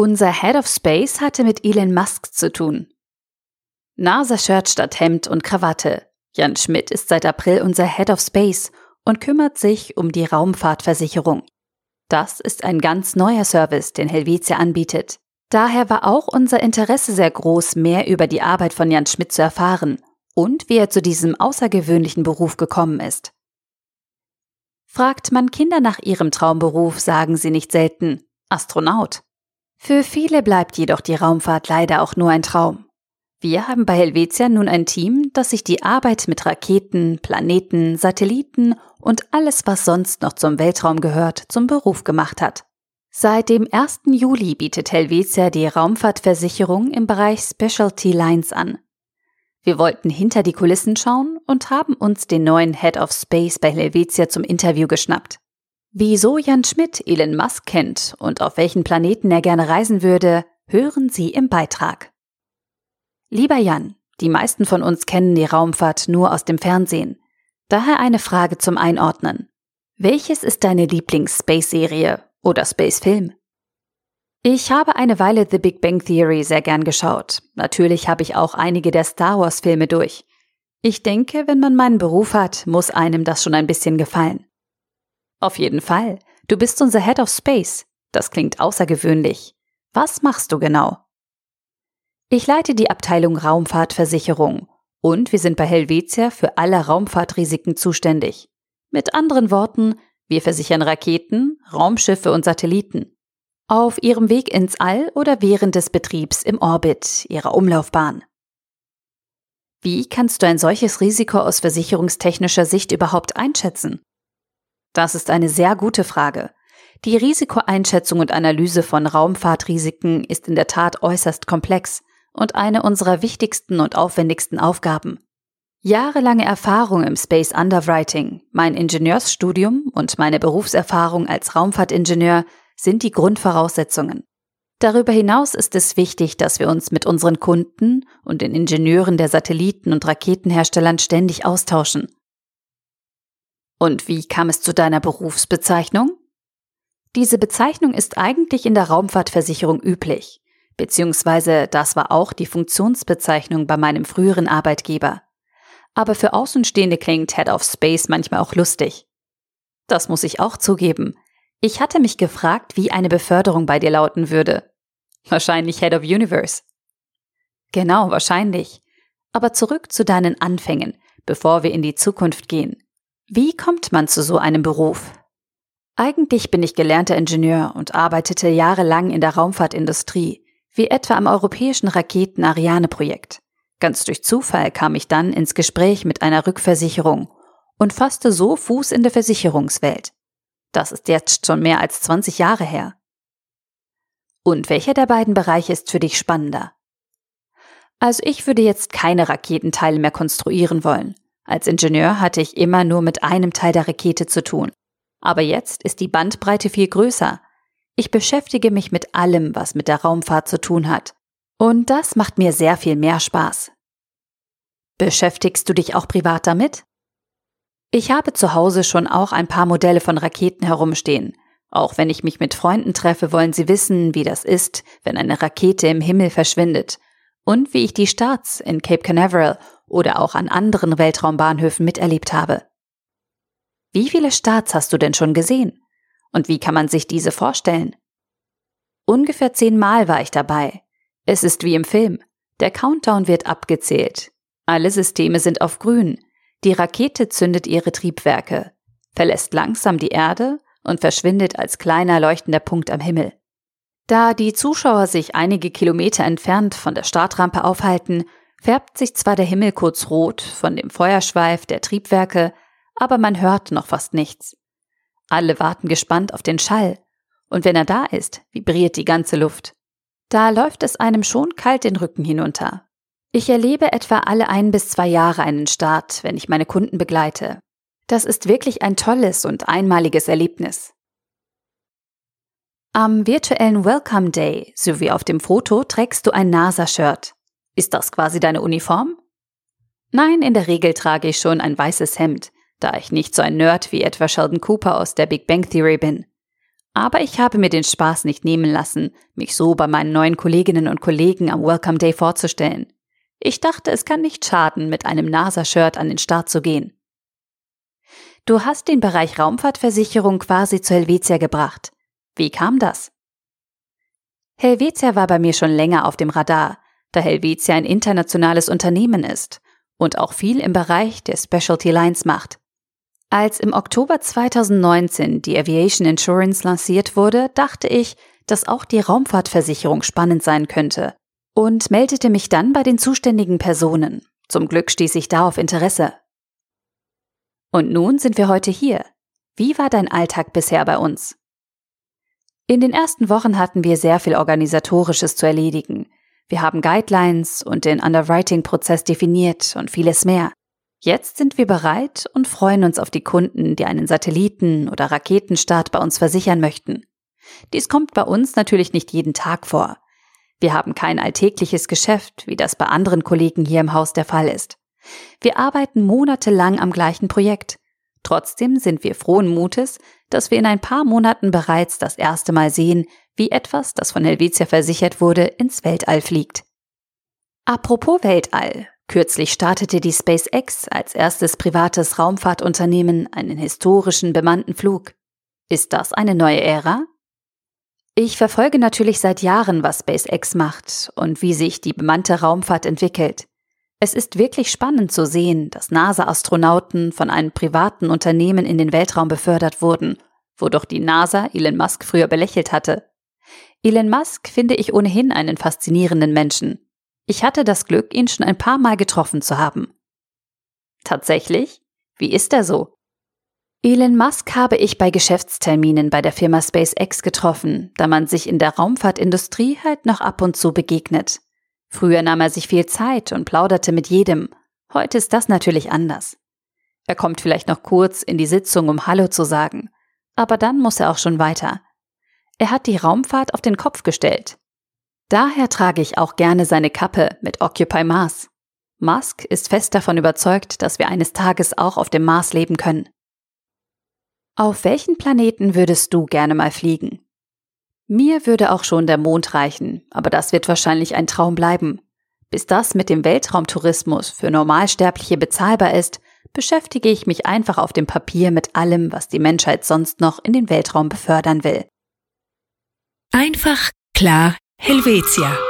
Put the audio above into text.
Unser Head of Space hatte mit Elon Musk zu tun. NASA-Shirt statt Hemd und Krawatte. Jan Schmidt ist seit April unser Head of Space und kümmert sich um die Raumfahrtversicherung. Das ist ein ganz neuer Service, den Helvetia anbietet. Daher war auch unser Interesse sehr groß, mehr über die Arbeit von Jan Schmidt zu erfahren und wie er zu diesem außergewöhnlichen Beruf gekommen ist. Fragt man Kinder nach ihrem Traumberuf, sagen sie nicht selten Astronaut. Für viele bleibt jedoch die Raumfahrt leider auch nur ein Traum. Wir haben bei Helvetia nun ein Team, das sich die Arbeit mit Raketen, Planeten, Satelliten und alles, was sonst noch zum Weltraum gehört, zum Beruf gemacht hat. Seit dem 1. Juli bietet Helvetia die Raumfahrtversicherung im Bereich Specialty Lines an. Wir wollten hinter die Kulissen schauen und haben uns den neuen Head of Space bei Helvetia zum Interview geschnappt. Wieso Jan Schmidt Elon Musk kennt und auf welchen Planeten er gerne reisen würde, hören Sie im Beitrag. Lieber Jan, die meisten von uns kennen die Raumfahrt nur aus dem Fernsehen. Daher eine Frage zum Einordnen. Welches ist deine Lieblings-Space-Serie oder Space-Film? Ich habe eine Weile The Big Bang Theory sehr gern geschaut. Natürlich habe ich auch einige der Star Wars-Filme durch. Ich denke, wenn man meinen Beruf hat, muss einem das schon ein bisschen gefallen. Auf jeden Fall. Du bist unser Head of Space. Das klingt außergewöhnlich. Was machst du genau? Ich leite die Abteilung Raumfahrtversicherung und wir sind bei Helvetia für alle Raumfahrtrisiken zuständig. Mit anderen Worten, wir versichern Raketen, Raumschiffe und Satelliten. Auf ihrem Weg ins All oder während des Betriebs im Orbit ihrer Umlaufbahn. Wie kannst du ein solches Risiko aus versicherungstechnischer Sicht überhaupt einschätzen? Das ist eine sehr gute Frage. Die Risikoeinschätzung und Analyse von Raumfahrtrisiken ist in der Tat äußerst komplex und eine unserer wichtigsten und aufwendigsten Aufgaben. Jahrelange Erfahrung im Space Underwriting, mein Ingenieursstudium und meine Berufserfahrung als Raumfahrtingenieur sind die Grundvoraussetzungen. Darüber hinaus ist es wichtig, dass wir uns mit unseren Kunden und den Ingenieuren der Satelliten- und Raketenherstellern ständig austauschen. Und wie kam es zu deiner Berufsbezeichnung? Diese Bezeichnung ist eigentlich in der Raumfahrtversicherung üblich beziehungsweise das war auch die Funktionsbezeichnung bei meinem früheren Arbeitgeber. Aber für Außenstehende klingt Head of Space manchmal auch lustig. Das muss ich auch zugeben. Ich hatte mich gefragt, wie eine Beförderung bei dir lauten würde. Wahrscheinlich Head of Universe. Genau, wahrscheinlich. Aber zurück zu deinen Anfängen, bevor wir in die Zukunft gehen. Wie kommt man zu so einem Beruf? Eigentlich bin ich gelernter Ingenieur und arbeitete jahrelang in der Raumfahrtindustrie, wie etwa am europäischen Raketen-Ariane-Projekt. Ganz durch Zufall kam ich dann ins Gespräch mit einer Rückversicherung und fasste so Fuß in der Versicherungswelt. Das ist jetzt schon mehr als 20 Jahre her. Und welcher der beiden Bereiche ist für dich spannender? Also ich würde jetzt keine Raketenteile mehr konstruieren wollen. Als Ingenieur hatte ich immer nur mit einem Teil der Rakete zu tun. Aber jetzt ist die Bandbreite viel größer ich beschäftige mich mit allem, was mit der Raumfahrt zu tun hat. Und das macht mir sehr viel mehr Spaß. Beschäftigst du dich auch privat damit? Ich habe zu Hause schon auch ein paar Modelle von Raketen herumstehen. Auch wenn ich mich mit Freunden treffe, wollen sie wissen, wie das ist, wenn eine Rakete im Himmel verschwindet und wie ich die Starts in Cape Canaveral oder auch an anderen Weltraumbahnhöfen miterlebt habe. Wie viele Starts hast du denn schon gesehen? Und wie kann man sich diese vorstellen? Ungefähr zehnmal war ich dabei. Es ist wie im Film. Der Countdown wird abgezählt. Alle Systeme sind auf grün. Die Rakete zündet ihre Triebwerke, verlässt langsam die Erde und verschwindet als kleiner leuchtender Punkt am Himmel. Da die Zuschauer sich einige Kilometer entfernt von der Startrampe aufhalten, färbt sich zwar der Himmel kurz rot von dem Feuerschweif der Triebwerke, aber man hört noch fast nichts. Alle warten gespannt auf den Schall, und wenn er da ist, vibriert die ganze Luft. Da läuft es einem schon kalt den Rücken hinunter. Ich erlebe etwa alle ein bis zwei Jahre einen Start, wenn ich meine Kunden begleite. Das ist wirklich ein tolles und einmaliges Erlebnis. Am virtuellen Welcome Day sowie auf dem Foto trägst du ein NASA-Shirt. Ist das quasi deine Uniform? Nein, in der Regel trage ich schon ein weißes Hemd, da ich nicht so ein Nerd wie etwa Sheldon Cooper aus der Big Bang Theory bin. Aber ich habe mir den Spaß nicht nehmen lassen, mich so bei meinen neuen Kolleginnen und Kollegen am Welcome Day vorzustellen. Ich dachte, es kann nicht schaden, mit einem NASA-Shirt an den Start zu gehen. Du hast den Bereich Raumfahrtversicherung quasi zu Helvetia gebracht. Wie kam das? Helvetia war bei mir schon länger auf dem Radar, da Helvetia ein internationales Unternehmen ist und auch viel im Bereich der Specialty Lines macht. Als im Oktober 2019 die Aviation Insurance lanciert wurde, dachte ich, dass auch die Raumfahrtversicherung spannend sein könnte und meldete mich dann bei den zuständigen Personen. Zum Glück stieß ich da auf Interesse. Und nun sind wir heute hier. Wie war dein Alltag bisher bei uns? In den ersten Wochen hatten wir sehr viel Organisatorisches zu erledigen. Wir haben Guidelines und den Underwriting-Prozess definiert und vieles mehr. Jetzt sind wir bereit und freuen uns auf die Kunden, die einen Satelliten- oder Raketenstart bei uns versichern möchten. Dies kommt bei uns natürlich nicht jeden Tag vor. Wir haben kein alltägliches Geschäft, wie das bei anderen Kollegen hier im Haus der Fall ist. Wir arbeiten monatelang am gleichen Projekt. Trotzdem sind wir frohen Mutes, dass wir in ein paar Monaten bereits das erste Mal sehen, wie etwas, das von Helvetia versichert wurde, ins Weltall fliegt. Apropos Weltall, Kürzlich startete die SpaceX als erstes privates Raumfahrtunternehmen einen historischen bemannten Flug. Ist das eine neue Ära? Ich verfolge natürlich seit Jahren, was SpaceX macht und wie sich die bemannte Raumfahrt entwickelt. Es ist wirklich spannend zu sehen, dass NASA-Astronauten von einem privaten Unternehmen in den Weltraum befördert wurden, wodurch die NASA Elon Musk früher belächelt hatte. Elon Musk finde ich ohnehin einen faszinierenden Menschen. Ich hatte das Glück, ihn schon ein paar Mal getroffen zu haben. Tatsächlich? Wie ist er so? Elon Musk habe ich bei Geschäftsterminen bei der Firma SpaceX getroffen, da man sich in der Raumfahrtindustrie halt noch ab und zu begegnet. Früher nahm er sich viel Zeit und plauderte mit jedem. Heute ist das natürlich anders. Er kommt vielleicht noch kurz in die Sitzung, um Hallo zu sagen. Aber dann muss er auch schon weiter. Er hat die Raumfahrt auf den Kopf gestellt. Daher trage ich auch gerne seine Kappe mit Occupy Mars. Musk ist fest davon überzeugt, dass wir eines Tages auch auf dem Mars leben können. Auf welchen Planeten würdest du gerne mal fliegen? Mir würde auch schon der Mond reichen, aber das wird wahrscheinlich ein Traum bleiben. Bis das mit dem Weltraumtourismus für Normalsterbliche bezahlbar ist, beschäftige ich mich einfach auf dem Papier mit allem, was die Menschheit sonst noch in den Weltraum befördern will. Einfach, klar, Helvetia